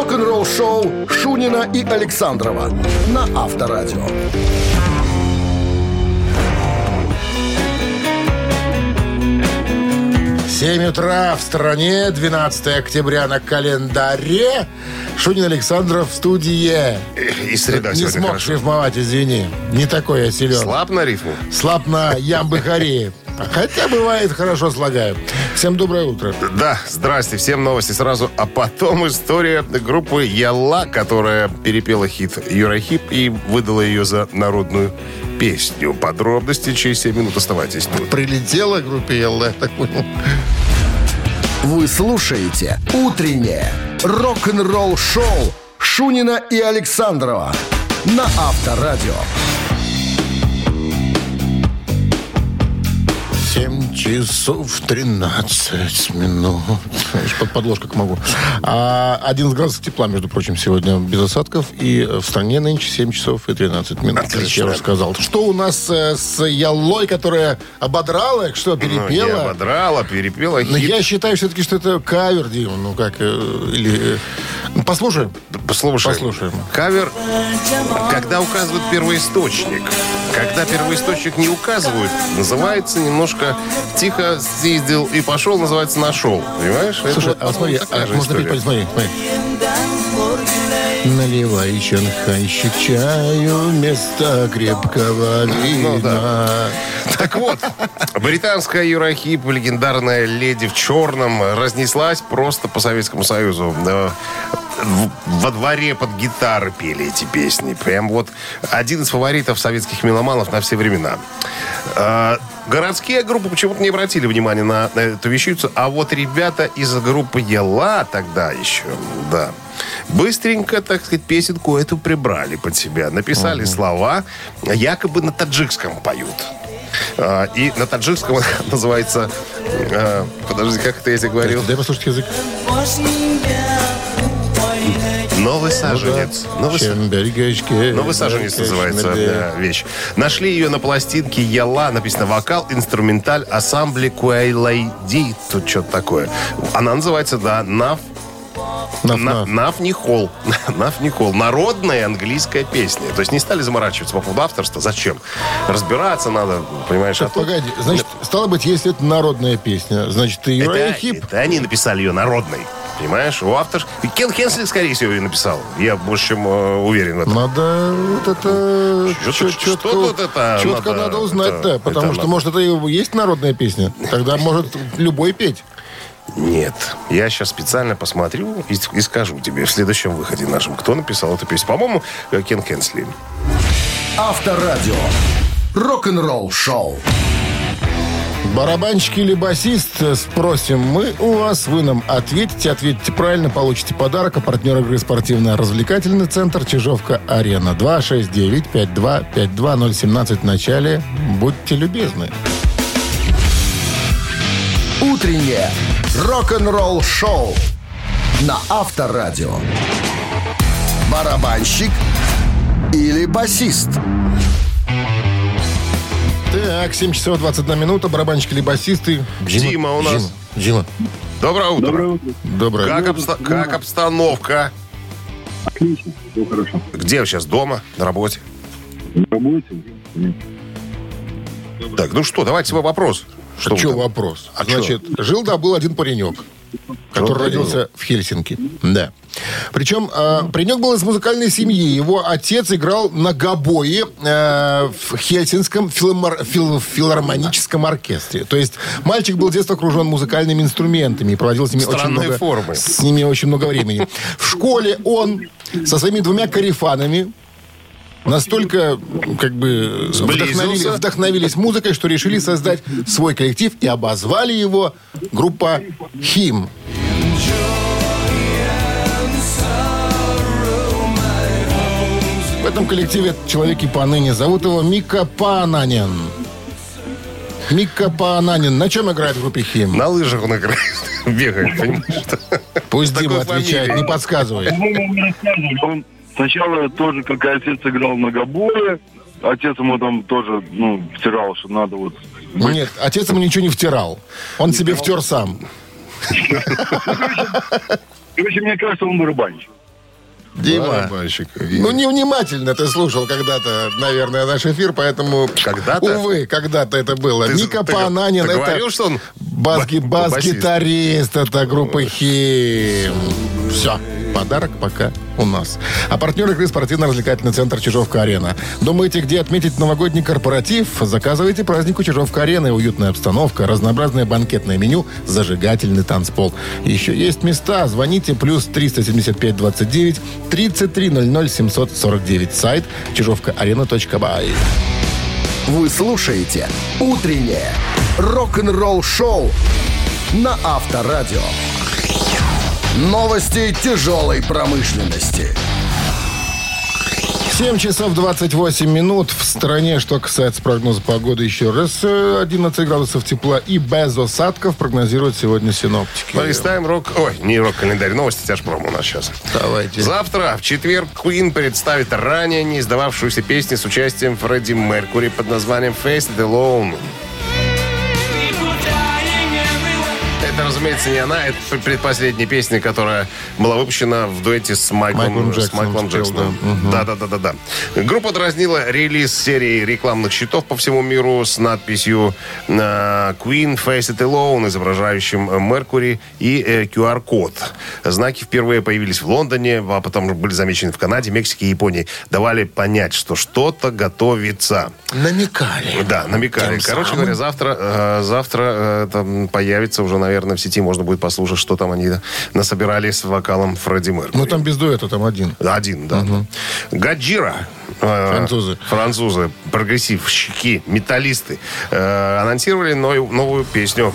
рок-н-ролл-шоу Шунина и Александрова на Авторадио. 7 утра в стране, 12 октября на календаре. Шунин Александров в студии. И среда Не смог хорошо. рифмовать, извини. Не такой я силен. Слаб на рифму? Слаб на ямбы-харе. Хотя бывает, хорошо слагаю. Всем доброе утро. Да, здрасте, всем новости сразу. А потом история группы Ялла, которая перепела хит Юрахип и выдала ее за народную песню. Подробности через 7 минут оставайтесь тут. Прилетела группе Елла, я так понял. Вы слушаете «Утреннее рок-н-ролл-шоу» Шунина и Александрова на Авторадио. 7 часов 13 минут. Под подложку как могу. А 11 градусов тепла, между прочим, сегодня без осадков. И в стране нынче 7 часов и 13 минут. Отлично. Я уже сказал. Что у нас э, с Яллой, которая ободрала, что Ну, перепела? ободрала, перепела Но хит. я считаю все-таки, что это кавер, Дима. Ну как, э, или... э, ну, послушаем. Послушаем. Послушаем. Кавер, когда указывают первоисточник. Когда первоисточник не указывают, называется немножко тихо съездил и пошел, называется нашел. Понимаешь? Это Слушай, вот, а смотри, а можно петь, смотри, смотри. Наливай шанхайщик чаю вместо крепкого вина. Ну да. Так вот, британская Юрахип, легендарная леди в черном, разнеслась просто по Советскому Союзу. Во дворе под гитары пели эти песни. Прям вот один из фаворитов советских меломанов на все времена. А, Городские группы почему-то не обратили внимания на, на эту вещицу, а вот ребята из группы Ела тогда еще, да, быстренько, так сказать, песенку эту прибрали под себя. Написали слова, якобы на таджикском поют. А, И на таджикском называется... а, Подожди, как это я тебе говорил? Дай послушать язык. Новый саженец. Новый Чембергечке, Новый саженец называется да, вещь. Нашли ее на пластинке Яла, написано вокал, инструменталь, ассамбле Куайлайди. Тут что-то такое. Она называется, да, Нав Наф, На- наф. Никол. Наф Никол. Народная английская песня. То есть не стали заморачиваться по поводу авторства. Зачем? Разбираться надо, понимаешь? а Так, тут- погоди, значит, стало быть, если это народная песня, значит, и Юрай это, Хип. это они написали ее народной. Понимаешь? У автор... Кен Хенсли, скорее всего, ее написал. Я больше чем э, уверен в этом. Надо вот это Что- чё- что тут это чётко надо- надо узнать, это- да, потому это что, надо. может, это и есть народная песня. Тогда может любой петь. Нет. Я сейчас специально посмотрю и, и скажу тебе в следующем выходе нашем, кто написал эту песню. По-моему, э, Кен Хенсли. Авторадио. Рок-н-ролл-шоу. Барабанщик или басист, э, спросим мы у вас, вы нам ответите, ответите правильно, получите подарок, а партнер игры спортивно-развлекательный центр Чижовка-Арена. 269-5252-017 в начале. Будьте любезны. Утреннее рок-н-ролл-шоу на Авторадио. Барабанщик или басист? Так, 7 часов 21 минута, барабанщик или басисты. Дима у нас. Дима. Доброе утро. Доброе утро. Доброе. Как, обста- как обстановка? Отлично, все хорошо. Где вы сейчас? Дома? На работе? На работе? Так, ну что, давайте свой вопрос. Что, вы там? вопрос? А Значит, жил да был один паренек, который Жил-да родился в Хельсинки. Да. Причем э, паренек был из музыкальной семьи. Его отец играл на гобое э, в Хельсинском филомар- фил- филармоническом оркестре. То есть мальчик был с детства окружен музыкальными инструментами и проводил с ними очень много, формы. с ними очень много времени. В школе он со своими двумя карифанами настолько как бы вдохновили- вдохновились музыкой, что решили создать свой коллектив и обозвали его группа Хим. В этом коллективе человек и поныне. Зовут его Мика Пананин. Мика Пананин. На чем играет в группе Хим? На лыжах он играет, бегает, понимаешь? Пусть Дима отвечает, не Он сначала тоже, как и отец, играл на гобое. Отец ему там тоже, ну, втирал, что надо вот... быть. Нет, отец ему ничего не втирал. Он себе втер сам. Короче, мне кажется, он барабанщик. Дима, Барабанщик. ну невнимательно ты слушал когда-то, наверное, наш эфир, поэтому... Когда-то? Увы, когда-то это было. Ты- Ника ты- Пананин, ты это говорил, что он бас-ги- ба- бас-гитарист, это группа Хим. Все, подарок пока у нас. А партнер игры спортивно-развлекательный центр «Чижовка-арена». Думаете, где отметить новогодний корпоратив? Заказывайте празднику «Чижовка-арены». Уютная обстановка, разнообразное банкетное меню, зажигательный танцпол. Еще есть места. Звоните плюс 375 29 33 00 749. Сайт чижовкаарена.бай. Вы слушаете «Утреннее рок-н-ролл-шоу» на Авторадио. Новости тяжелой промышленности. 7 часов 28 минут. В стране, что касается прогноза погоды, еще раз э, 11 градусов тепла и без осадков прогнозируют сегодня синоптики. Полистаем рок... Ой, не рок-календарь, новости тяжпром у нас сейчас. Давайте. Завтра, в четверг, Queen представит ранее не издававшуюся песню с участием Фредди Меркури под названием «Face It Alone». Это, разумеется, не она. Это предпоследняя песня, которая была выпущена в дуэте с Майклом, Майклом с Джексоном Майклом Джексоном. Да, да, да, да, да. Группа дразнила релиз серии рекламных щитов по всему миру с надписью э, Queen Face It Alone, изображающим Меркури и э, QR-код. Знаки впервые появились в Лондоне, а потом были замечены в Канаде, Мексике и Японии. Давали понять, что что-то готовится. Намекали. Да, намекали. Тем Короче самым. говоря, завтра, э, завтра э, там появится уже, наверное, в сети можно будет послушать, что там они насобирали с вокалом Фредди Меркьюри. Ну, там без дуэта, там один. Один, да. Гаджира. э, Французы. Французы, прогрессивщики, металлисты, э, анонсировали новую песню.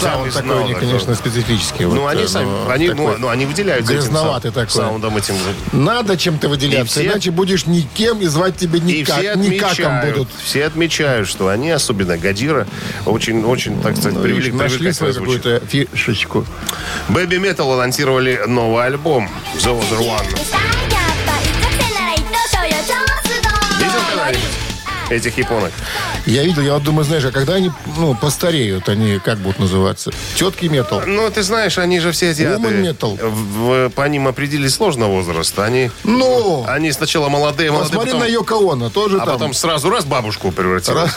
Саунд такой, они, конечно, специфический. Ну, вот, они э, сами, ну, они, ну, такой. ну, они выделяются этим Грязноватый сау- такой. саундом этим. Надо чем-то выделяться, И все- иначе будешь никем и звать тебя И никак, все никаком отмечают, будут. все отмечают, что они, особенно Гадира, очень, очень, так сказать, привели к Нашли свою какую-то фишечку. Baby Metal анонсировали новый альбом The Other One. Видел когда-нибудь этих японок? Я видел, я вот думаю, знаешь, а когда они ну, постареют, они как будут называться? Тетки метал. Ну, ты знаешь, они же все азиаты. Woman в- по ним определить сложно возраст. Они, Ну, они сначала молодые, молодые, посмотри потом, на Йоко Оно, тоже а там потом сразу раз бабушку превратилась.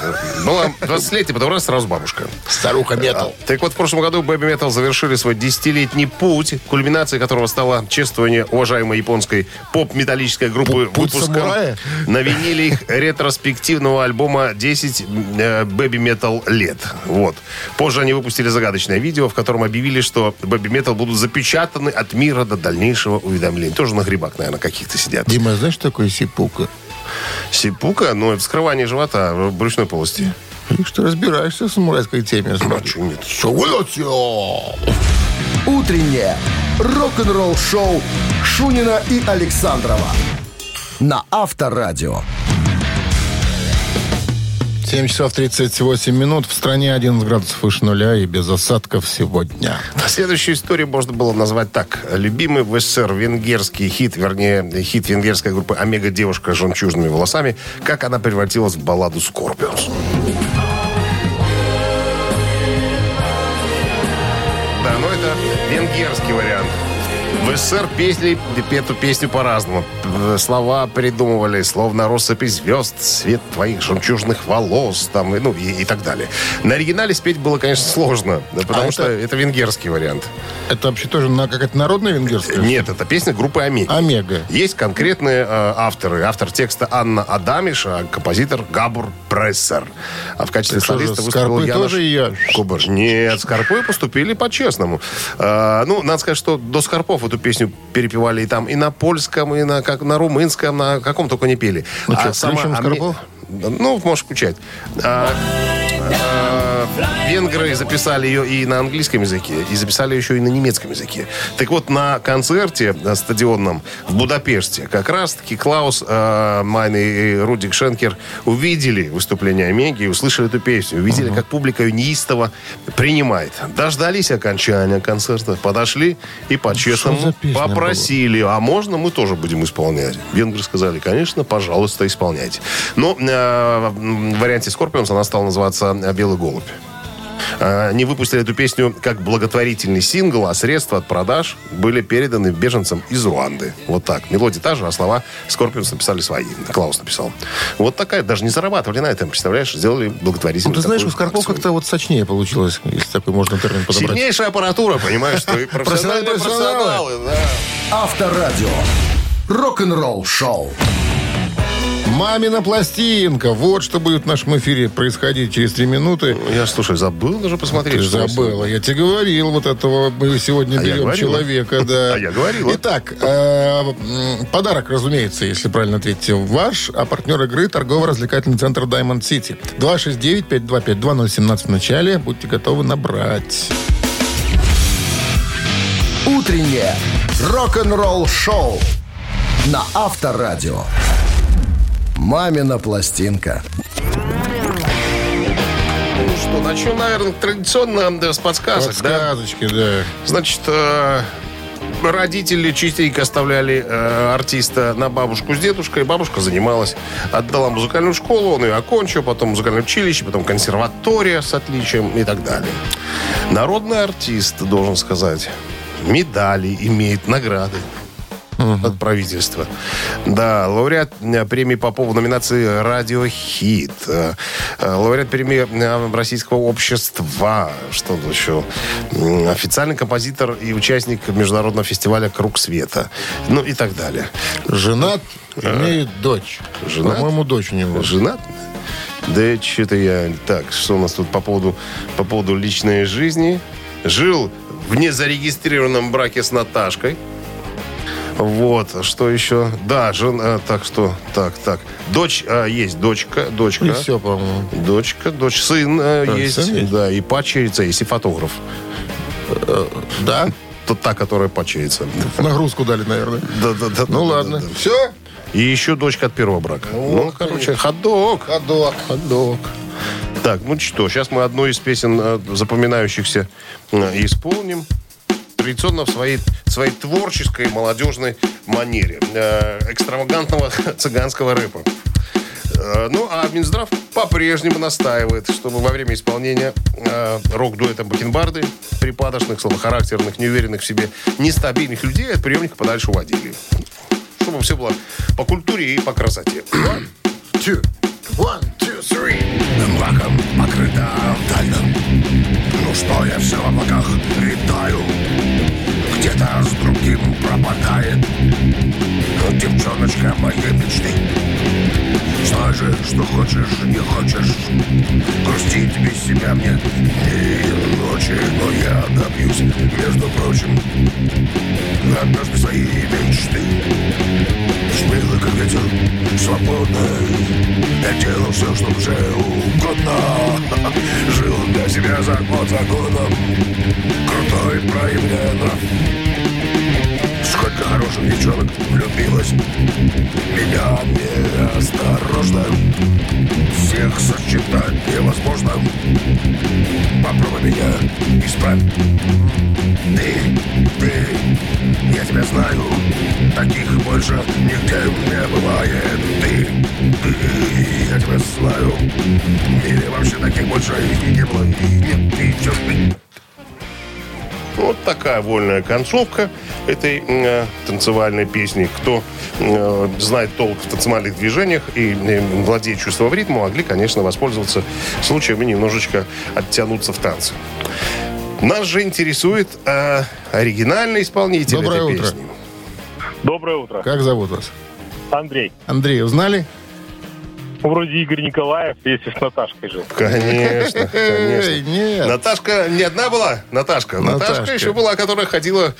Была 20-летие, потом раз сразу бабушка. старуха метал. Так вот, в прошлом году Baby Metal завершили свой десятилетний путь, кульминацией которого стало чествование уважаемой японской поп-металлической группы Путь самурая? на виниле их ретроспективного альбома 10 э, Baby Metal лет. Вот. Позже они выпустили загадочное видео, в котором объявили, что Baby Metal будут запечатаны от мира до дальнейшего уведомления. Тоже на грибах, наверное, каких-то сидят. Дима, знаешь, что такое сипука? Сипука, ну, это вскрывание живота в брюшной полости. И что разбираешься в самурайской теме. смотрю. чё нет? Утреннее рок-н-ролл-шоу Шунина и Александрова на Авторадио. 7 часов 38 минут. В стране 11 градусов выше нуля и без осадков сегодня. Следующую историю можно было назвать так. Любимый в СССР венгерский хит, вернее, хит венгерской группы «Омега. Девушка с жемчужными волосами», как она превратилась в балладу «Скорпионс». Да, но это венгерский вариант. В СССР песни, эту песню по-разному. Слова придумывали, словно россыпи звезд, цвет твоих жемчужных волос, там, и, ну, и, и так далее. На оригинале спеть было, конечно, сложно, потому А это- что это венгерский вариант. Это вообще тоже на какая-то народная венгерская? Нет, это песня группы Омега. Омега. Есть конкретные э, авторы. Автор текста Анна Адамиш, а композитор Габур Прессер. А в качестве Так солиста выступил Янош тоже ее? Кубаш. Нет, Скорпы поступили по-честному. Э, ну, надо сказать, что до Скорпов эту песню перепевали и там, и на польском, и на, как, на румынском, на каком только не пели. Ну что, включим Оме- Скорпов? Ну, можешь включать. А, а, венгры записали ее и на английском языке, и записали еще и на немецком языке. Так вот, на концерте на стадионном в Будапеште как раз-таки Клаус э, Майн и Рудик Шенкер увидели выступление Омеги и услышали эту песню. Увидели, как публика ее неистово принимает. Дождались окончания концерта, подошли и по-честному попросили, а можно мы тоже будем исполнять? Венгры сказали, конечно, пожалуйста, исполняйте. Но э, в варианте Скорпионс она стала называться «Белый голубь». А, Они выпустили эту песню как благотворительный сингл, а средства от продаж были переданы беженцам из Руанды. Вот так. Мелодия та же, а слова Скорпионс написали свои. Клаус написал. Вот такая, даже не зарабатывали на этом, представляешь, сделали Ну, благотворительную ты знаешь, у Скорпов как-то вот сочнее получилось, если такой можно термин подобрать. Сильнейшая аппаратура, понимаешь, что и профессиональные Профессионалы. Авторадио. Рок-н-ролл шоу. Мамина пластинка. Вот что будет в нашем эфире происходить через три минуты. Я, слушай, забыл даже посмотреть. Ты забыла. Я тебе говорил, вот этого мы сегодня А берем человека. Да. А я говорила. Итак, э, подарок, разумеется, если правильно ответите, ваш, а партнер игры торгово-развлекательный центр Diamond City. 269-525-2017 в начале. Будьте готовы набрать. Утреннее рок-н-ролл шоу на Авторадио. Мамина пластинка. Ну что, начнем, наверное, традиционно да, с подсказок, да? Подсказочки, да. Значит, э, родители частенько оставляли э, артиста на бабушку с дедушкой. Бабушка занималась, отдала музыкальную школу, он ее окончил, потом музыкальное училище, потом консерватория с отличием и так далее. Народный артист, должен сказать, медали имеет, награды от правительства. Да, лауреат э, премии Попова в номинации «Радиохит». Э, э, Лауреат премии Российского общества. Что тут еще? Официальный композитор и участник международного фестиваля «Круг света». Ну и так далее. Женат, имеет дочь. Женат? По-моему, дочь у него. Женат? Да что-то я... Так, что у нас тут по поводу, по поводу личной жизни? Жил в незарегистрированном браке с Наташкой. Вот, что еще? Да, жена, так что, так, так. Дочь, а, есть дочка, дочка. И все, по-моему. Дочка, дочь, сын э, А, есть, сын есть? да, и падчерица есть, и фотограф. Да? Тот та, которая падчерица. Нагрузку дали, наверное. Да, да, да. Ну да, ладно. да, да. Все? И еще дочка от первого брака. Ну, короче, ходок. Ходок. Ходок. Так, ну что, сейчас мы одну из песен э, запоминающихся э, исполним. Традиционно в своей, своей творческой молодежной манере. Э, экстравагантного цыганского рэпа. Э, Ну, а Минздрав по-прежнему настаивает, чтобы во время исполнения э, рок-дуэта Бакенбарды припадочных, слабохарактерных, неуверенных в себе, нестабильных людей от приемника подальше уводили. Чтобы все было по культуре и по красоте. Two. One, two, three. Мраком покрыта тайном Ну что я все в облаках летаю Где-то с другим пропадает. Девчоночка моей мечты. Знай же, что хочешь, не хочешь. Грустить без себя мне. Не ночи Но я добьюсь, между прочим Однажды своей мечты. Смело, как ветер, свободно Я делал все, что душе угодно. Жил для себя закон законом Крутой, проявляя нрав Сколько хороших девчонок влюбилась. Меня неосторожно. Всех сочетать невозможно. Попробуй меня исправь. Ты, ты, я тебя знаю. Таких больше нигде не бывает. Ты, ты, я тебя знаю. Мире вообще таких больше и не было И нет, ты чё Вот такая вольная концовка этой э, танцевальной песни. Кто э, знает толк в танцевальных движениях и э, владеет чувством ритма, могли, конечно, воспользоваться случаем и немножечко оттянуться в танце. Нас же интересует э, оригинальный исполнитель Доброе этой утро. песни. Доброе утро. Как зовут вас? Андрей. Андрей, узнали? Вроде Игорь Николаев, если с Наташкой жил. Конечно, конечно. Нет. Наташка не одна была? Наташка. Наташка, Наташка. еще была, которая ходила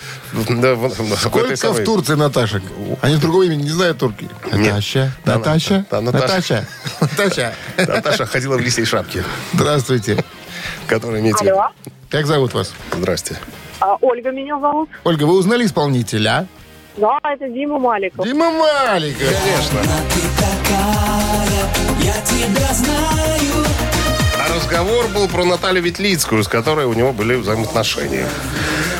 да, в, в- в этой Сколько самой- в Турции Наташек? Они другого имени не знают турки. Наташа, Да, Наташа, да, Наташа. Наташа, Наташа. Наташа ходила в лисей шапке, Здравствуйте. которая имеет... Алло. Как зовут вас? Здрасте. А, Ольга меня зовут. Ольга, вы узнали исполнителя? Да, это Дима Маликов. Дима Маликов. Конечно. А разговор был про Наталью Ветлицкую, с которой у него были взаимоотношения.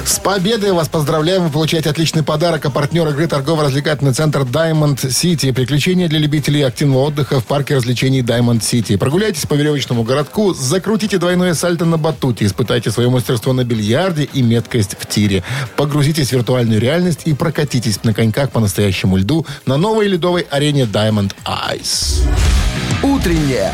С победой вас поздравляем. Вы получаете отличный подарок. А партнер игры торгово-развлекательный центр Diamond City. Приключения для любителей активного отдыха в парке развлечений Diamond City. Прогуляйтесь по веревочному городку, закрутите двойное сальто на батуте, испытайте свое мастерство на бильярде и меткость в тире. Погрузитесь в виртуальную реальность и прокатитесь на коньках по настоящему льду на новой ледовой арене Diamond Ice. Утреннее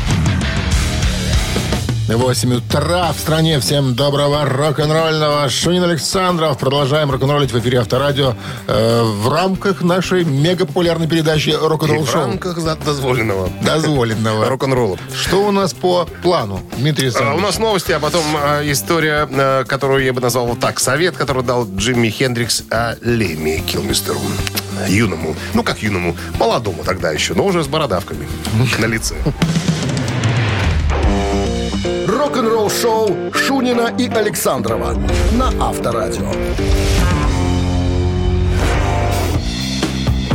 8 утра в стране. Всем доброго рок-н-ролльного. Шунин Александров. Продолжаем рок-н-роллить в эфире Авторадио э, в рамках нашей мега-популярной передачи «Рок-н-ролл в шоу». рамках за- дозволенного Дозволенного. рок-н-ролла. Что у нас по плану, Дмитрий А, Александрович? У нас новости, а потом а, история, а, которую я бы назвал вот так. Совет, который дал Джимми Хендрикс о Леми Килмистеру. Юному. Ну, как юному? Молодому тогда еще, но уже с бородавками на лице. Рок-н-ролл-шоу Шунина и Александрова на Авторадио.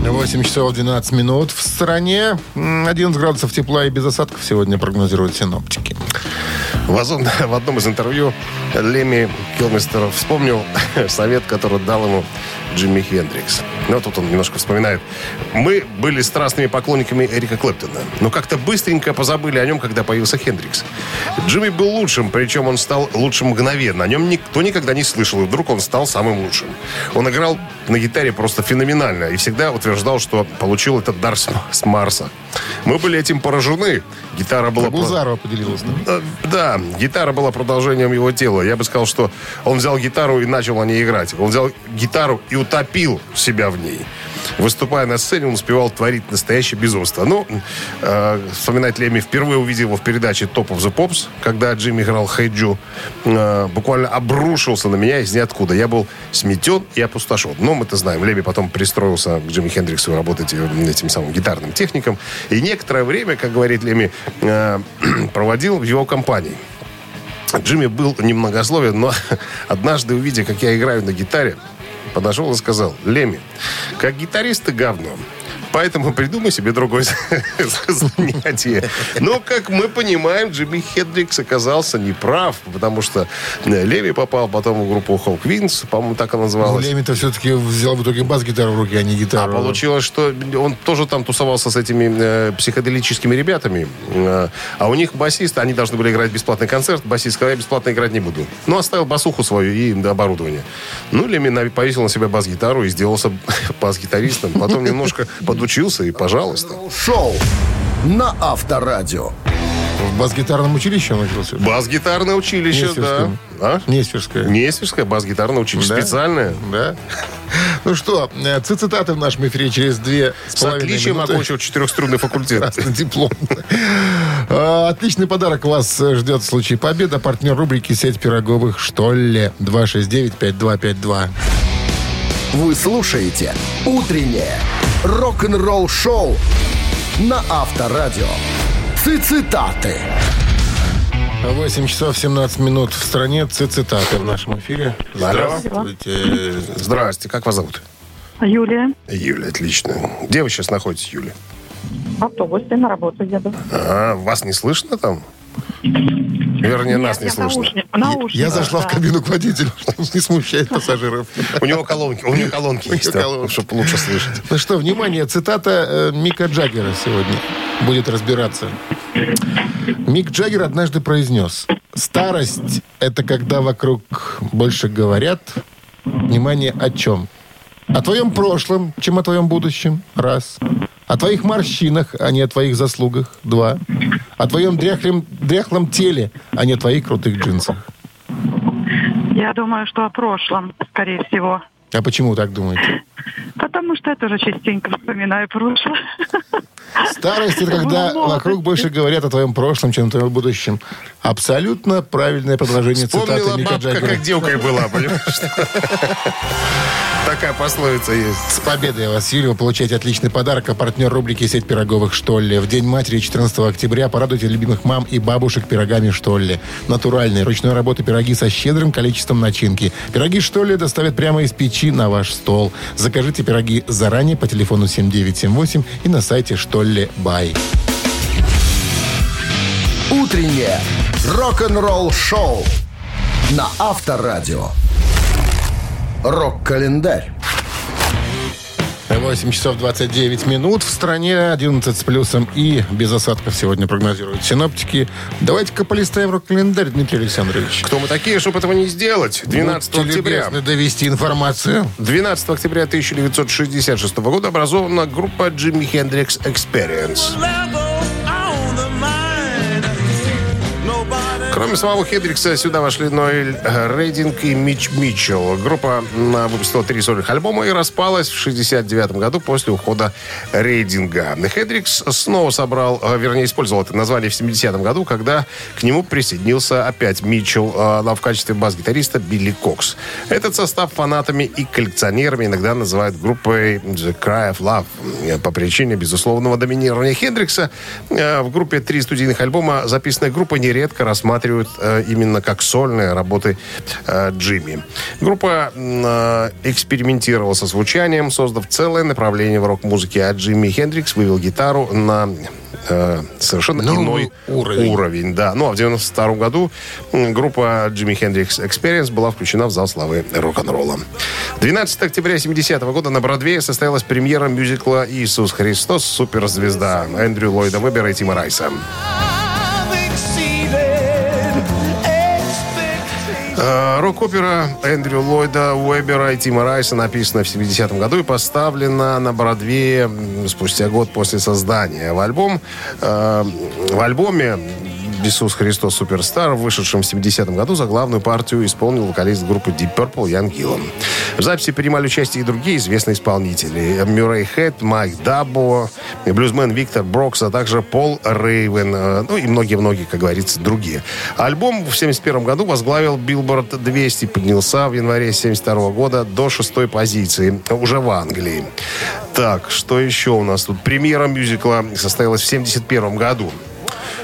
8 часов 12 минут в стране. М, 11 градусов тепла и без осадков сегодня прогнозируют синоптики. В, озон- в одном из интервью Леми Килмистер вспомнил совет, который дал ему Джимми Хендрикс. Ну, тут он немножко вспоминает. Мы были страстными поклонниками Эрика Клэптона, но как-то быстренько позабыли о нем, когда появился Хендрикс. Джимми был лучшим, причем он стал лучшим мгновенно. О нем никто никогда не слышал, и вдруг он стал самым лучшим. Он играл на гитаре просто феноменально и всегда утверждал, что получил этот дар с Марса. Мы были этим поражены. Гитара была... про- Бузарова поделилась. Э, Да, гитара была продолжением его тела. Я бы сказал, что он взял гитару и начал на ней играть. Он взял гитару и утопил себя в ней. Выступая на сцене, он успевал творить настоящее безумство. Ну, э, вспоминать Леми впервые увидел его в передаче Top of the Pops, когда Джимми играл Хэйджу. Э, буквально обрушился на меня из ниоткуда. Я был сметен и опустошен. Но мы-то знаем, Леми потом пристроился к Джимми Хендриксу работать э, этим самым гитарным техником. И некоторое время, как говорит Леми, э, проводил в его компании. Джимми был немногословен, но однажды, увидя, как я играю на гитаре, подошел и сказал, Леми, как гитарист ты говно. Поэтому придумай себе другое занятие. Но, как мы понимаем, Джимми Хендрикс оказался неправ, потому что э, Леми попал потом в группу Hawk Winds, по-моему, так она Ну, называлась. Леми-то все-таки взял в итоге бас-гитару в руки, а не А гитару. получилось, что он тоже там тусовался с этими э, психоделическими ребятами. Э, а у них басист, они должны были играть бесплатный концерт. Басист сказал, я бесплатно играть не буду. Ну, оставил басуху свою и оборудование. Ну, Леми повесил на себя бас-гитару и сделался бас-гитаристом. Потом немножко подучился и, пожалуйста. Шоу на Авторадио. В бас-гитарном училище он учился? Бас-гитарное училище, да. А? Нестерское. Нестерское бас-гитарное училище. Да? Специальное. Да? Ну что, э, цитаты в нашем эфире через две с С половиной отличием минуты. окончил четырехструнный факультет. Красный диплом. А, Отличный подарок вас э, ждет в случае победы. Партнер рубрики «Сеть пироговых что ли?» 269-5252. Вы слушаете «Утреннее рок-н-ролл-шоу» на Авторадио. Цитаты. 8 часов 17 минут в стране. Цитаты в нашем эфире. Здравствуйте. Здрасте, как вас зовут? Юлия. Юля, отлично. Где вы сейчас находитесь, Юля? В автобусе на работу еду. А, вас не слышно там? Вернее, нас не слышно. Я зашла в кабину к водителю, чтобы не смущать пассажиров. У него колонки, у него колонки есть, да, колонки. чтобы лучше слышать. Ну что, внимание, цитата э, Мика Джаггера сегодня будет разбираться. Мик Джаггер однажды произнес, старость – это когда вокруг больше говорят, внимание, о чем? О твоем прошлом, чем о твоем будущем, раз. О твоих морщинах, а не о твоих заслугах, два. О твоем дряхлем, дряхлом теле, а не твоих крутых джинсах. Я думаю, что о прошлом, скорее всего. А почему так думаете? Потому что я тоже частенько вспоминаю прошлое. Старость это когда вокруг больше говорят о твоем прошлом, чем о твоем будущем. Абсолютно правильное продолжение цитаты Вспомнила Мика бабка, Джаггера. как девкой была, понимаешь? Такая пословица есть. С победой вас, Юлия, вы получаете отличный подарок. А партнер рубрики «Сеть пироговых Штолле». В День матери 14 октября порадуйте любимых мам и бабушек пирогами Штолле. Натуральные, ручной работы пироги со щедрым количеством начинки. Пироги Штолле доставят прямо из печи на ваш стол. Закажите пироги заранее по телефону 7978 и на сайте Штолле Бай. Утреннее рок-н-ролл-шоу на Авторадио. Рок-календарь. 8 часов 29 минут. В стране 11 с плюсом и без осадков сегодня прогнозируют синоптики. Давайте-ка полистаем рок-календарь, Дмитрий Александрович. Кто мы такие, чтобы этого не сделать? 12 Будьте октября. довести информацию. 12 октября 1966 года образована группа Jimi Hendrix Experience. Кроме самого Хендрикса, сюда вошли Ноэль Рейдинг и Мич Митчелл. Группа выпустила три сольных альбома и распалась в 69 году после ухода Рейдинга. Хендрикс снова собрал, э, вернее, использовал это название в 70 году, когда к нему присоединился опять Митчелл э, в качестве бас-гитариста Билли Кокс. Этот состав фанатами и коллекционерами иногда называют группой The Cry of Love э, по причине безусловного доминирования Хендрикса. В группе три студийных альбома записанная группа нередко рассматривают э, именно как сольные работы э, Джимми. Группа э, экспериментировала со звучанием, создав целое направление в рок-музыке, а Джимми Хендрикс вывел гитару на э, совершенно Новый иной уровень. уровень. Да. Ну, а в 92 году группа Jimi Hendrix Experience была включена в зал славы рок-н-ролла. 12 октября 70 года на Бродвее состоялась премьера мюзикла «Иисус Христос. Суперзвезда» Эндрю Ллойда Вебера и Тима Райса. Э, Рок-опера Эндрю Ллойда Уэбера и Тима Райса написана в 70-м году и поставлена на Бродвее спустя год после создания. В, альбом, э, в альбоме «Иисус Христос Суперстар», вышедшем в 70-м году, за главную партию исполнил вокалист группы Deep Purple Ян Гиллан. В записи принимали участие и другие известные исполнители. Мюррей Хэт, Майк Дабо, блюзмен Виктор Брокс, а также Пол Рейвен, э, ну и многие-многие, как говорится, другие. Альбом в 71 году возглавил Billboard 200, поднялся в январе 72 года до шестой позиции, уже в Англии. Так, что еще у нас тут? Премьера мюзикла состоялась в 71 году.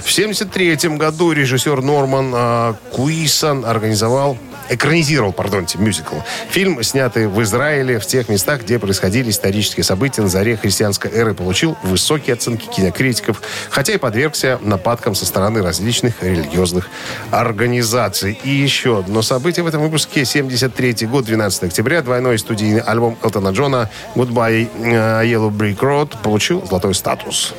В 1973 году режиссер Норман э, Куисон организовал экранизировал, пардонте, мюзикл. Фильм, снятый в Израиле, в тех местах, где происходили исторические события на заре христианской эры, получил высокие оценки кинокритиков, хотя и подвергся нападкам со стороны различных религиозных организаций. И еще одно событие в этом выпуске. 73 год, 12 октября. Двойной студийный альбом Элтона Джона «Goodbye э, Yellow Brick Road» получил золотой статус.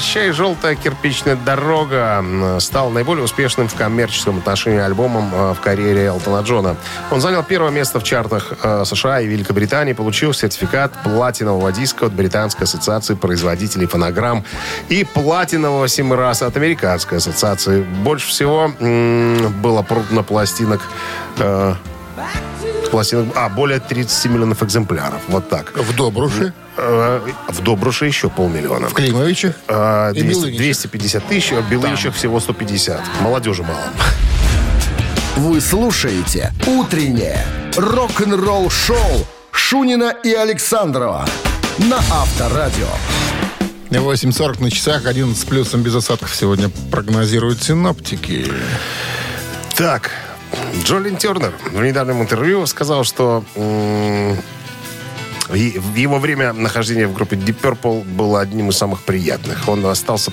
«Прощай, желтая кирпичная дорога» стал наиболее успешным в коммерческом отношении альбомом э, в карьере Элтона Джона. Он занял первое место в чартах э, США и Великобритании, получил сертификат платинового диска от Британской ассоциации производителей фонограмм и платинового семь раз от Американской ассоциации. Больше всего было продано пластинок э, пластинок, а, более 30 миллионов экземпляров. Вот так. В Добруше, Э, В Добруше еще полмиллиона. в Климовичах А, и 200, Белыничах. 250 тысяч, а в Белыничах всего 150. Молодежи мало. Вы слушаете «Утреннее рок-н-ролл-шоу» Шунина и Александрова на Авторадио. 8.40 на часах, 11 с плюсом без осадков сегодня прогнозируют синоптики. Так, Джолин Тернер в недавнем интервью сказал, что его время нахождения в группе Deep Purple было одним из самых приятных. Он остался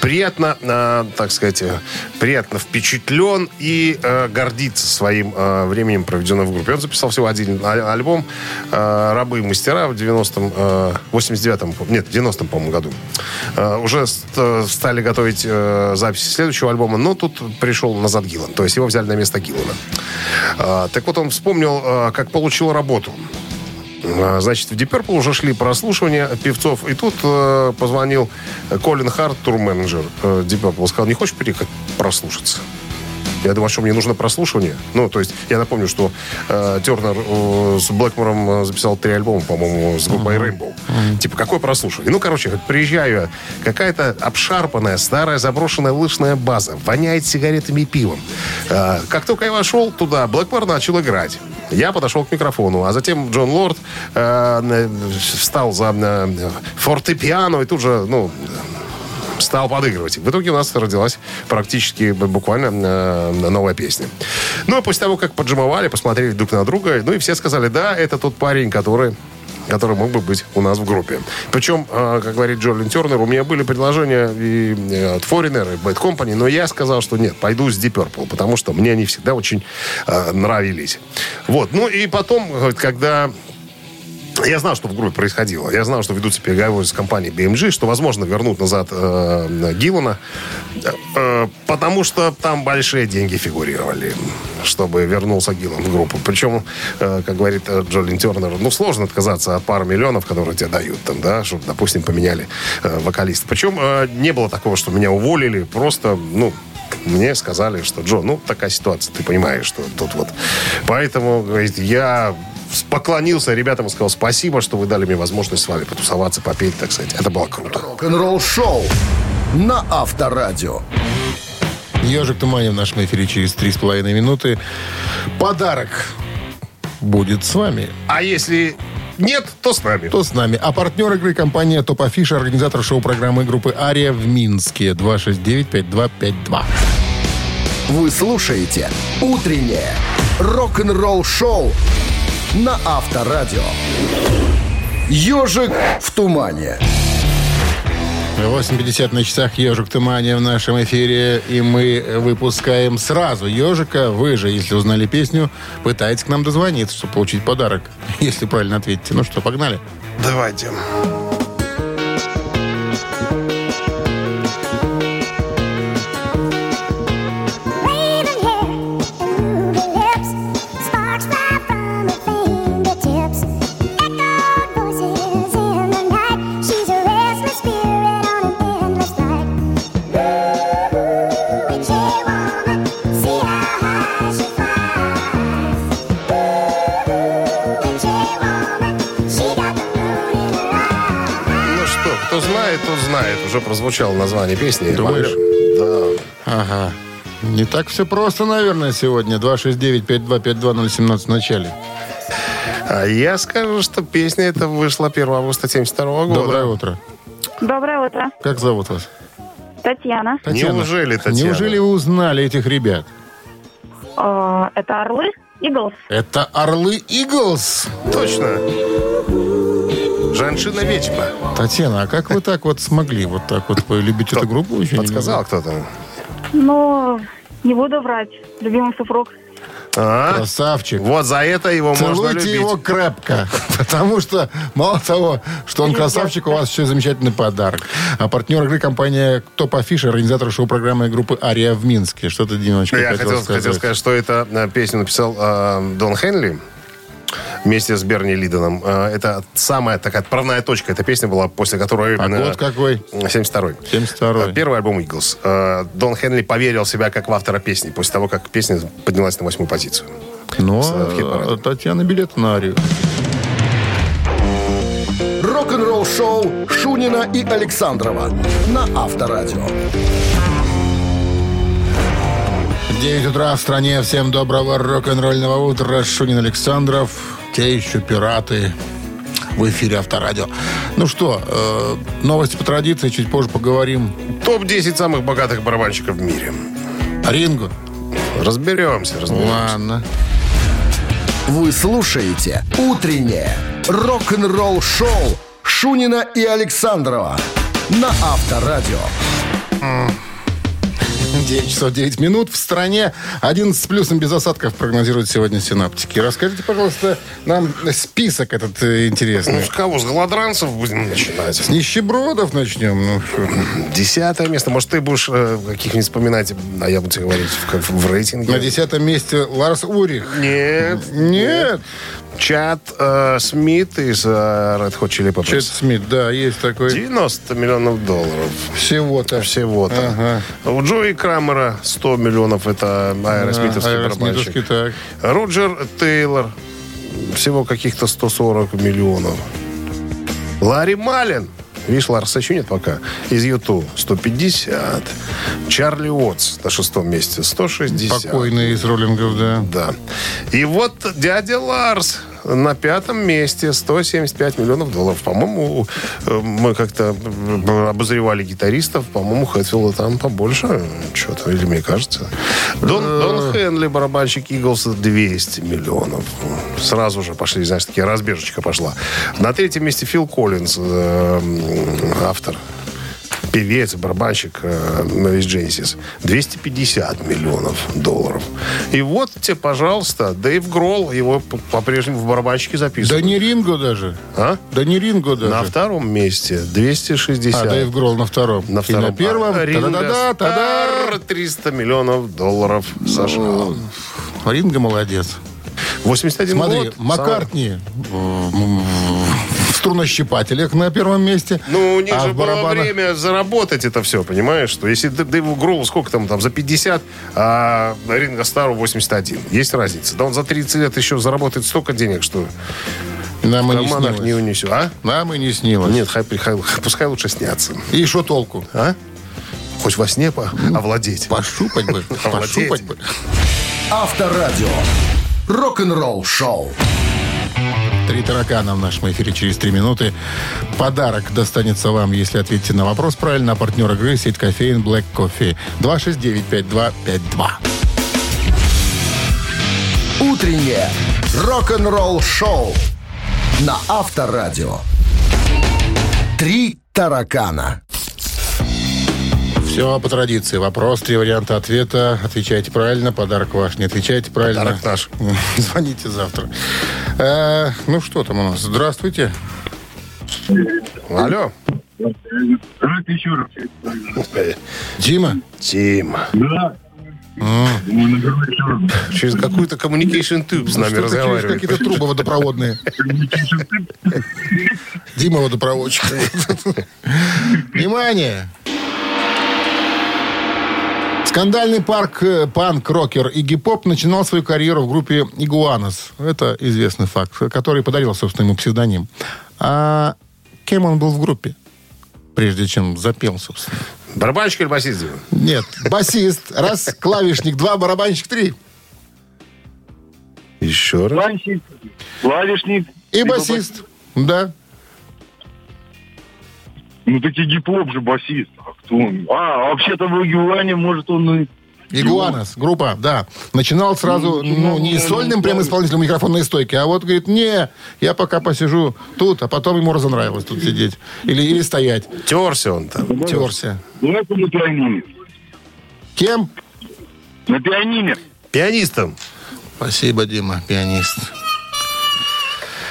приятно, э, так сказать, э, приятно впечатлен и э, гордится своим э, временем, проведенным в группе. Он записал всего один а- альбом э, «Рабы и мастера» в 90-м, э, 89-м, нет, в 90-м, по-моему, году. Э, уже ст- стали готовить э, записи следующего альбома, но тут пришел назад Гиллан. То есть его взяли на место Гиллана. Э, так вот, он вспомнил, э, как получил работу. А, Значит, в Deep Purple уже шли прослушивания певцов. И тут э, позвонил Колин Харт, турменеджер э, Deep Purple. Сказал, не хочешь приехать прослушаться? Я думаю, что мне нужно прослушивание. Ну, то есть, я напомню, что э, Тернер э, с Блэкмором э, записал три альбома, по-моему, с группой Rainbow. Типа, какое прослушивание? Ну, короче, приезжаю я, какая-то обшарпанная, старая, заброшенная лыжная база, воняет сигаретами и пивом. Э, как только я вошел туда, Блэкмор начал играть. Я подошел к микрофону, а затем Джон Лорд э, э, встал за э, фортепиано и тут же, ну, стал подыгрывать. В итоге у нас родилась практически б- буквально э, новая песня. Ну, а после того, как поджимовали, посмотрели друг на друга, ну и все сказали, да, это тот парень, который который мог бы быть у нас в группе. Причем, э, как говорит Джолин Тернер, у меня были предложения и э, от Foreigner, и Bad Company, но я сказал, что нет, пойду с Deep Purple, потому что мне они всегда очень э, нравились. Вот. Ну и потом, э, когда я знал, что в группе происходило. Я знал, что ведутся переговоры с компанией BMG, что, возможно, вернут назад э, Гиллана, э, потому что там большие деньги фигурировали, чтобы вернулся Гиллан в группу. Причем, э, как говорит э, Джолин Тернер, ну, сложно отказаться от пары миллионов, которые тебе дают, там, да, чтобы, допустим, поменяли э, вокалиста. Причем э, не было такого, что меня уволили, просто, ну, мне сказали, что, Джо, ну, такая ситуация, ты понимаешь, что тут вот. Поэтому, говорит, я поклонился ребятам и сказал спасибо, что вы дали мне возможность с вами потусоваться, попеть, так сказать. Это было круто. Рок-н-ролл шоу на Авторадио. Ежик Туманин в нашем эфире через три с половиной минуты. Подарок будет с вами. А если нет, то с нами. Кто с нами? А партнер игры компания Топ Афиша, организатор шоу-программы группы Ария в Минске. 269-5252. Вы слушаете «Утреннее рок-н-ролл-шоу» на Авторадио. «Ежик в тумане». 8.50 на часах «Ежик в тумане» в нашем эфире. И мы выпускаем сразу «Ежика». Вы же, если узнали песню, пытаетесь к нам дозвониться, чтобы получить подарок. Если правильно ответите. Ну что, погнали? Давайте. Raven Уже прозвучало название песни. Думаешь? Да. Ага. Не так все просто, наверное, сегодня. 269-5252-017 в начале. А я скажу, что песня эта вышла 1 августа 72 года. Доброе утро. Доброе утро. Как зовут вас? Татьяна. Неужели, Татьяна? Неужели вы узнали этих ребят? Э, Это Орлы? Иглс? Это Орлы Иглс. Точно. Жаншина Вечба. Татьяна, а как вы так вот смогли? Вот так вот вы любите эту группу очень? Подсказал кто-то. Ну, не буду врать. Любимый супруг. А? Красавчик. Вот за это его можно Целуйте любить. его крепко. Потому что, мало того, что он красавчик, у вас еще замечательный подарок. А партнер игры компания Топ Афиша, организатор шоу-программы группы Ария в Минске. Что ты, Димочка, Я хотел, хотел сказать, что это э, песню написал э, Дон Хенли вместе с Берни Лидоном. Э, это самая такая отправная точка. Эта песня была, после которой... А э, год какой? 72-й. 72-й. Э, Первый альбом Eagles. Дон Хенли поверил в себя как в автора песни после того, как песня поднялась на восьмую позицию. А, Татьяна билет на Арию. Рок-н-ролл шоу Шунина и Александрова на Авторадио. 9 утра в стране. Всем доброго рок-н-ролльного утра. Шунин Александров. Те еще пираты. В эфире Авторадио. Ну что, э, новости по традиции. Чуть позже поговорим. Топ-10 самых богатых барабанщиков в мире. Ринго. Разберемся, разберемся. Ладно. Вы слушаете «Утреннее рок-н-ролл шоу» Шунина и Александрова на Авторадио. 9 часов 9 минут. В стране 11 с плюсом без осадков прогнозируют сегодня синаптики. Расскажите, пожалуйста, нам список этот э, Ну, интересный. с кого? С голодранцев будем начинать. С нищебродов начнем. Ну. Десятое место. Может, ты будешь э, каких-нибудь вспоминать, а я буду тебе говорить в, как в рейтинге. На десятом месте Ларс Урих. Нет. Нет. Чат э, Смит из э, Red Hot Chili Peppers. Чет Смит, да, есть такой. 90 миллионов долларов. Всего-то. Всего-то. Ага. У Джои Крамера 100 миллионов. Это аэросмитовский барабанщик. Аэросмитовский, так. Роджер Тейлор. Всего каких-то 140 миллионов. Ларри Малин. Видишь, Ларса еще нет пока. Из Юту 150. Чарли Уотс на шестом месте 160. Покойный из роллингов, да. Да. И вот дядя Ларс на пятом месте 175 миллионов долларов. По-моему, э, мы как-то э, обозревали гитаристов. По-моему, Хэтфилда там побольше что-то, или мне кажется. Дон, Дон Хенли, барабанщик Иглса, 200 миллионов. Сразу же пошли, знаешь, такие разбежечка пошла. На третьем месте Фил Коллинз, э, автор певец, барабанщик из Genesis. 250 миллионов долларов. И вот тебе, пожалуйста, Дэйв Гролл, его по-прежнему в барабанщике Да записывают. не Ринго даже. А? Да не Ринго даже. На втором месте 260. А, Дэйв Гролл на втором. На втором. И на первом. А, Ринго Та-да-да, та-да. Стар 300 миллионов долларов США. Ринго молодец. 81 Смотри, год. Маккартни в струнощипателях на первом месте. Ну, у них а же было время заработать это все, понимаешь? Что если Д- Дэйву Гроулу сколько там, там за 50, а Ринго Стару 81. Есть разница. Да он за 30 лет еще заработает столько денег, что Нам и не карманах не снилось. унесет. А? Нам и не снилось. Нет, хай, хай- пускай лучше снятся. И что толку? А? Хоть во сне по- овладеть. Пошупать бы. Пошупать бы. Авторадио. Рок-н-ролл шоу. Три таракана в нашем эфире через три минуты. Подарок достанется вам, если ответите на вопрос правильно. А партнер игры сеть кофеин Black Coffee. 269-5252. Утреннее рок-н-ролл шоу на Авторадио. Три таракана. Все по традиции. Вопрос, три варианта ответа. Отвечайте правильно, подарок ваш. Не отвечаете правильно. Подарок наш. Звоните завтра. Э, ну, что там у нас? Здравствуйте. Алло. Давайте еще раз. Дима? Тима. Да. Раз. Через какую-то communication tube с нами Что-то через разговаривает. какие-то трубы водопроводные. Дима водопроводчик. Внимание! Скандальный парк э, панк-рокер Игги Поп начинал свою карьеру в группе Игуанос. Это известный факт, который подарил, собственно, ему псевдоним. А кем он был в группе? Прежде чем запел, собственно. Барабанщик или басист? Нет, басист. Раз, клавишник. Два, барабанщик. Три. Еще раз. Клавишник. И басист. Да. Ну, таки гип-хоп же басист. А кто он? А, вообще-то в Игуане, может, он и... Игуанос, группа, да. Начинал сразу, ну, не ну, сольным ну, прям да. исполнителем микрофонной стойки, а вот говорит, не, я пока посижу тут, а потом ему разонравилось тут сидеть. Или, или стоять. Терся он там. Терся. Давайте на пианине. Кем? На пианине. Пианистом. Спасибо, Дима, пианист.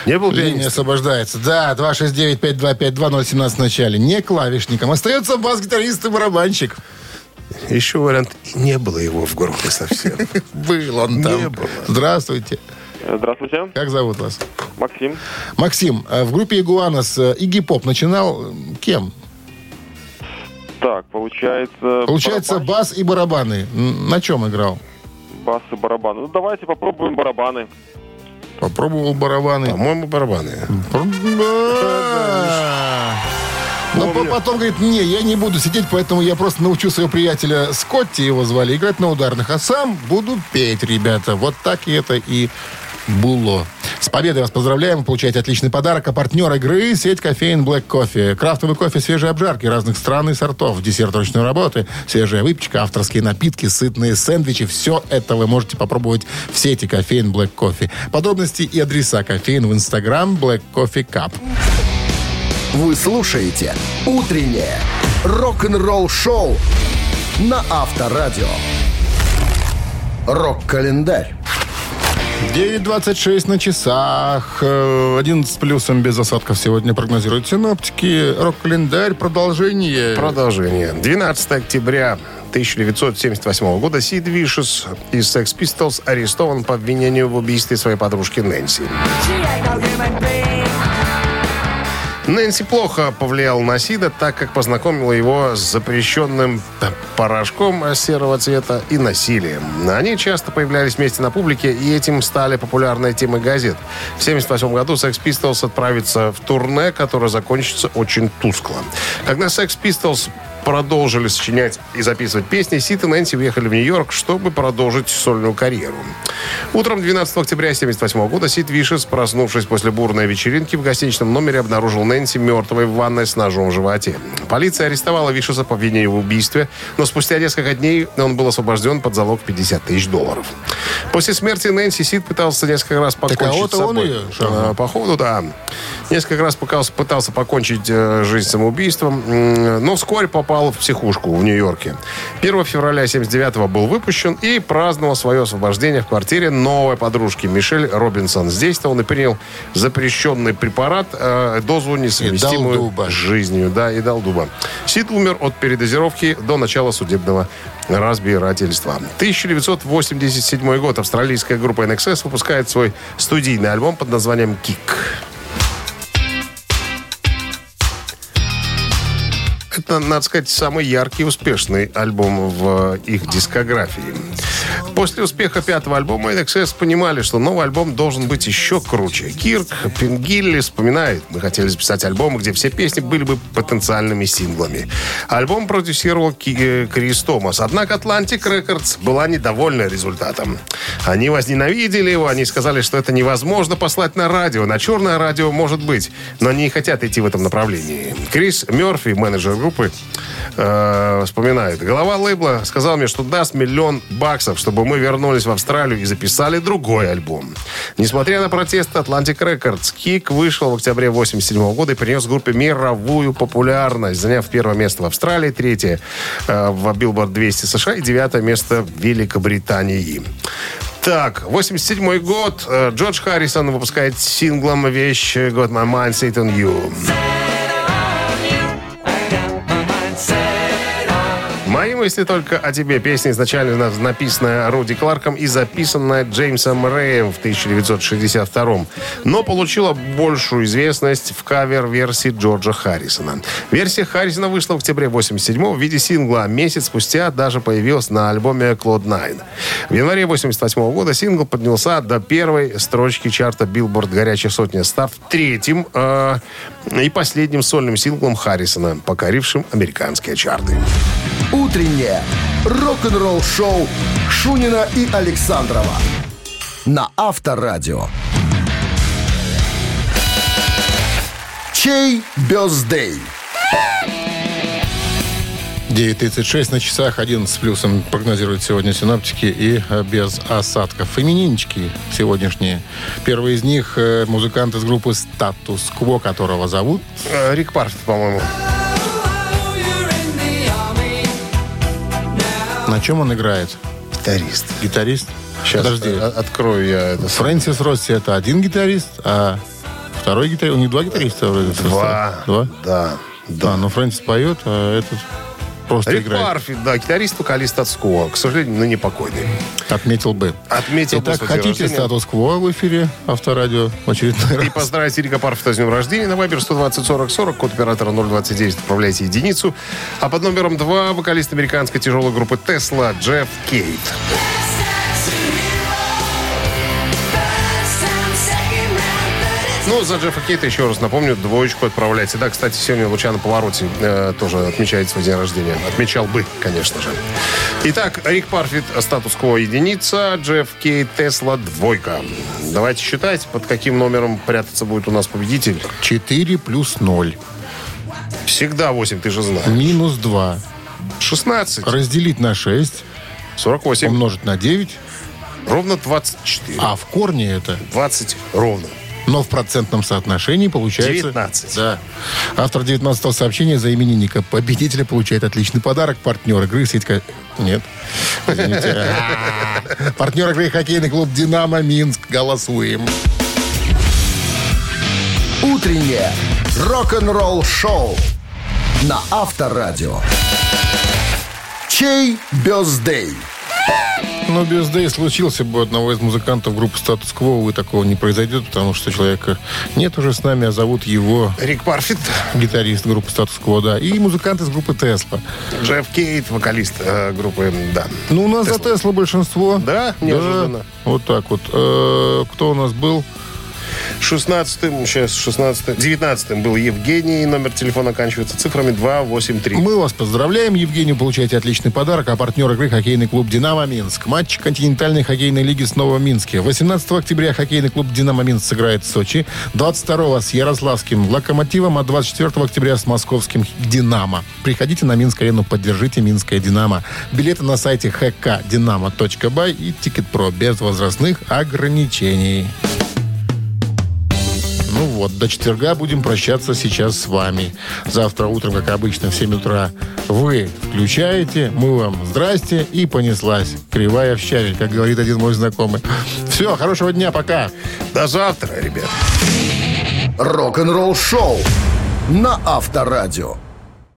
Не был Линия пианистом. освобождается. Да, 269-5252-017 в начале. Не клавишником. Остается бас-гитарист и барабанщик. Еще вариант. Не было его в группе совсем. Был он там. Не было. Здравствуйте. Здравствуйте, Как зовут вас? Максим. Максим, э, в группе Игуанос э, Игги Поп начинал э, кем? Так, получается... Получается, бас и барабаны. На чем играл? бас и барабаны. Ну, давайте попробуем барабаны. Попробовал барабаны. По-моему, барабаны. Но по- потом говорит, не, я не буду сидеть, поэтому я просто научу своего приятеля Скотти, его звали, играть на ударных, а сам буду петь, ребята. Вот так и это и было. С победой вас поздравляем. Вы получаете отличный подарок. А партнер игры – сеть кофеин Black Coffee. Крафтовый кофе свежей обжарки разных стран и сортов. Десерт ручной работы, свежая выпечка, авторские напитки, сытные сэндвичи. Все это вы можете попробовать в сети кофеин Black Coffee. Подробности и адреса кофеин в Инстаграм Black Coffee Cup. Вы слушаете «Утреннее рок-н-ролл-шоу» на Авторадио. Рок-календарь. 9.26 на часах. Э, 11 с плюсом без осадков сегодня прогнозируют синоптики. Рок-календарь. Продолжение. Продолжение. 12 октября 1978 года Сид Вишес из Sex Pistols арестован по обвинению в убийстве своей подружки Нэнси. Нэнси плохо повлиял на Сида, так как познакомила его с запрещенным порошком серого цвета и насилием. Они часто появлялись вместе на публике, и этим стали популярной темой газет. В 1978 году Sex Pistols отправится в турне, которое закончится очень тускло. Когда Sex Pistols продолжили сочинять и записывать песни, Сид и Нэнси уехали в Нью-Йорк, чтобы продолжить сольную карьеру. Утром 12 октября 1978 года Сид Вишес, проснувшись после бурной вечеринки в гостиничном номере, обнаружил Нэнси мертвой в ванной с ножом в животе. Полиция арестовала Вишеса по обвинению в убийстве, но спустя несколько дней он был освобожден под залог 50 тысяч долларов. После смерти Нэнси Сид пытался несколько раз покончить а вот с собой. он ее шагнул. А, Походу, да. Несколько раз пытался, пытался покончить э, жизнь самоубийством, но вскоре попал в психушку в Нью-Йорке. 1 февраля 79 был выпущен и праздновал свое освобождение в квартире новой подружки Мишель Робинсон. Здесь-то он и принял запрещенный препарат, э, дозу несовместимую с жизнью. Да, и дал дуба. Сид умер от передозировки до начала судебного разбирательства. 1987 год. Австралийская группа NXS выпускает свой студийный альбом под названием «Кик». Это, надо сказать, самый яркий и успешный альбом в их дискографии. После успеха пятого альбома NXS понимали, что новый альбом должен быть еще круче. Кирк Пингилли вспоминает, мы хотели записать альбом, где все песни были бы потенциальными синглами. Альбом продюсировал Ки- э, Крис Томас. Однако Atlantic Records была недовольна результатом. Они возненавидели его, они сказали, что это невозможно послать на радио. На черное радио может быть, но они не хотят идти в этом направлении. Крис Мерфи, менеджер группы, э, вспоминает. Голова лейбла сказал мне, что даст миллион баксов, чтобы мы вернулись в Австралию и записали другой альбом. Несмотря на протесты Atlantic Records, Кик вышел в октябре 87 года и принес группе мировую популярность, заняв первое место в Австралии, третье э, в Billboard 200 США и девятое место в Великобритании. Так, 87 год. Э, Джордж Харрисон выпускает синглом вещь «Got My Mind Set On You». Мои мысли только о тебе. Песня изначально написанная Руди Кларком и записанная Джеймсом Рэем в 1962 но получила большую известность в кавер-версии Джорджа Харрисона. Версия Харрисона вышла в октябре 87 в виде сингла. Месяц спустя даже появилась на альбоме Cloud Nine. В январе 88 года сингл поднялся до первой строчки чарта Billboard «Горячая сотня», став третьим э, и последним сольным синглом Харрисона, покорившим американские чарты. Утреннее рок-н-ролл-шоу Шунина и Александрова на Авторадио. Чей бездей? 9.36 на часах, 11 с плюсом прогнозируют сегодня синаптики и э, без осадков. Имениннички сегодняшние. Первый из них э, музыкант из группы «Status Quo», которого зовут Э, Рик Парфит, по-моему. На чем он играет? Гитарист. Гитарист? Сейчас Подожди. э, открою я это. Фрэнсис Росси это один гитарист, а второй гитарист... У них два гитариста вроде. Два. Два? Да. Да, но Фрэнсис поет, а этот просто Рик играет. Парфит, да, гитарист, вокалист от Скуа. К сожалению, ныне покойный. Отметил бы. Отметил бы Итак, день хотите статус-кво в эфире Авторадио в очередной И раз? поздравить Рика Парфита с днем рождения. На Вайбер 120 40 40, код оператора 029, отправляйте единицу. А под номером 2 вокалист американской тяжелой группы Тесла Джефф Кейт. Ну, за Джеффа Кейта, еще раз напомню, двоечку отправляйте. Да, кстати, сегодня Лучано Повороте э, тоже отмечает свой день рождения. Отмечал бы, конечно же. Итак, Рик Парфит, статус-кво единица, Джефф Кейт, Тесла двойка. Давайте считать, под каким номером прятаться будет у нас победитель. 4 плюс 0. Всегда 8, ты же знаешь. Минус 2. 16, Разделить на 6. 48, Умножить на 9. ровно 24. А в корне это. 20 ровно. Но в процентном соотношении получается... 19. Да. Автор 19 сообщения за именинника победителя получает отличный подарок. Партнер игры сеть... ко- Нет. Извините. Партнер игры хоккейный клуб «Динамо Минск». Голосуем. Утреннее рок-н-ролл-шоу на Авторадио. Чей birthday? Но birthday случился бы одного из музыкантов группы «Status Quo». Увы, такого не произойдет, потому что человека нет уже с нами, а зовут его Рик Парфит, гитарист группы «Status Quo», да, и музыкант из группы «Tesla». Джефф Кейт, вокалист э, группы, да. Ну, у нас за «Тесла» большинство. Да? Неожиданно. Вот так вот. Э, кто у нас был? 16-м, сейчас 16 19 был Евгений, номер телефона оканчивается цифрами 283. Мы вас поздравляем, Евгений, получаете отличный подарок, а партнер игры хоккейный клуб «Динамо Минск». Матч континентальной хоккейной лиги снова в Минске. 18 октября хоккейный клуб «Динамо Минск» сыграет в Сочи, 22 с Ярославским «Локомотивом», а 24 октября с московским «Динамо». Приходите на Минск-арену, поддержите «Минское Динамо». Билеты на сайте hkdinamo.by и Тикет.Про без возрастных ограничений. Ну вот, до четверга будем прощаться сейчас с вами. Завтра утром, как обычно, в 7 утра вы включаете, мы вам здрасте и понеслась. Кривая в щавель, как говорит один мой знакомый. Все, хорошего дня, пока. До завтра, ребят. Рок-н-ролл шоу на Авторадио.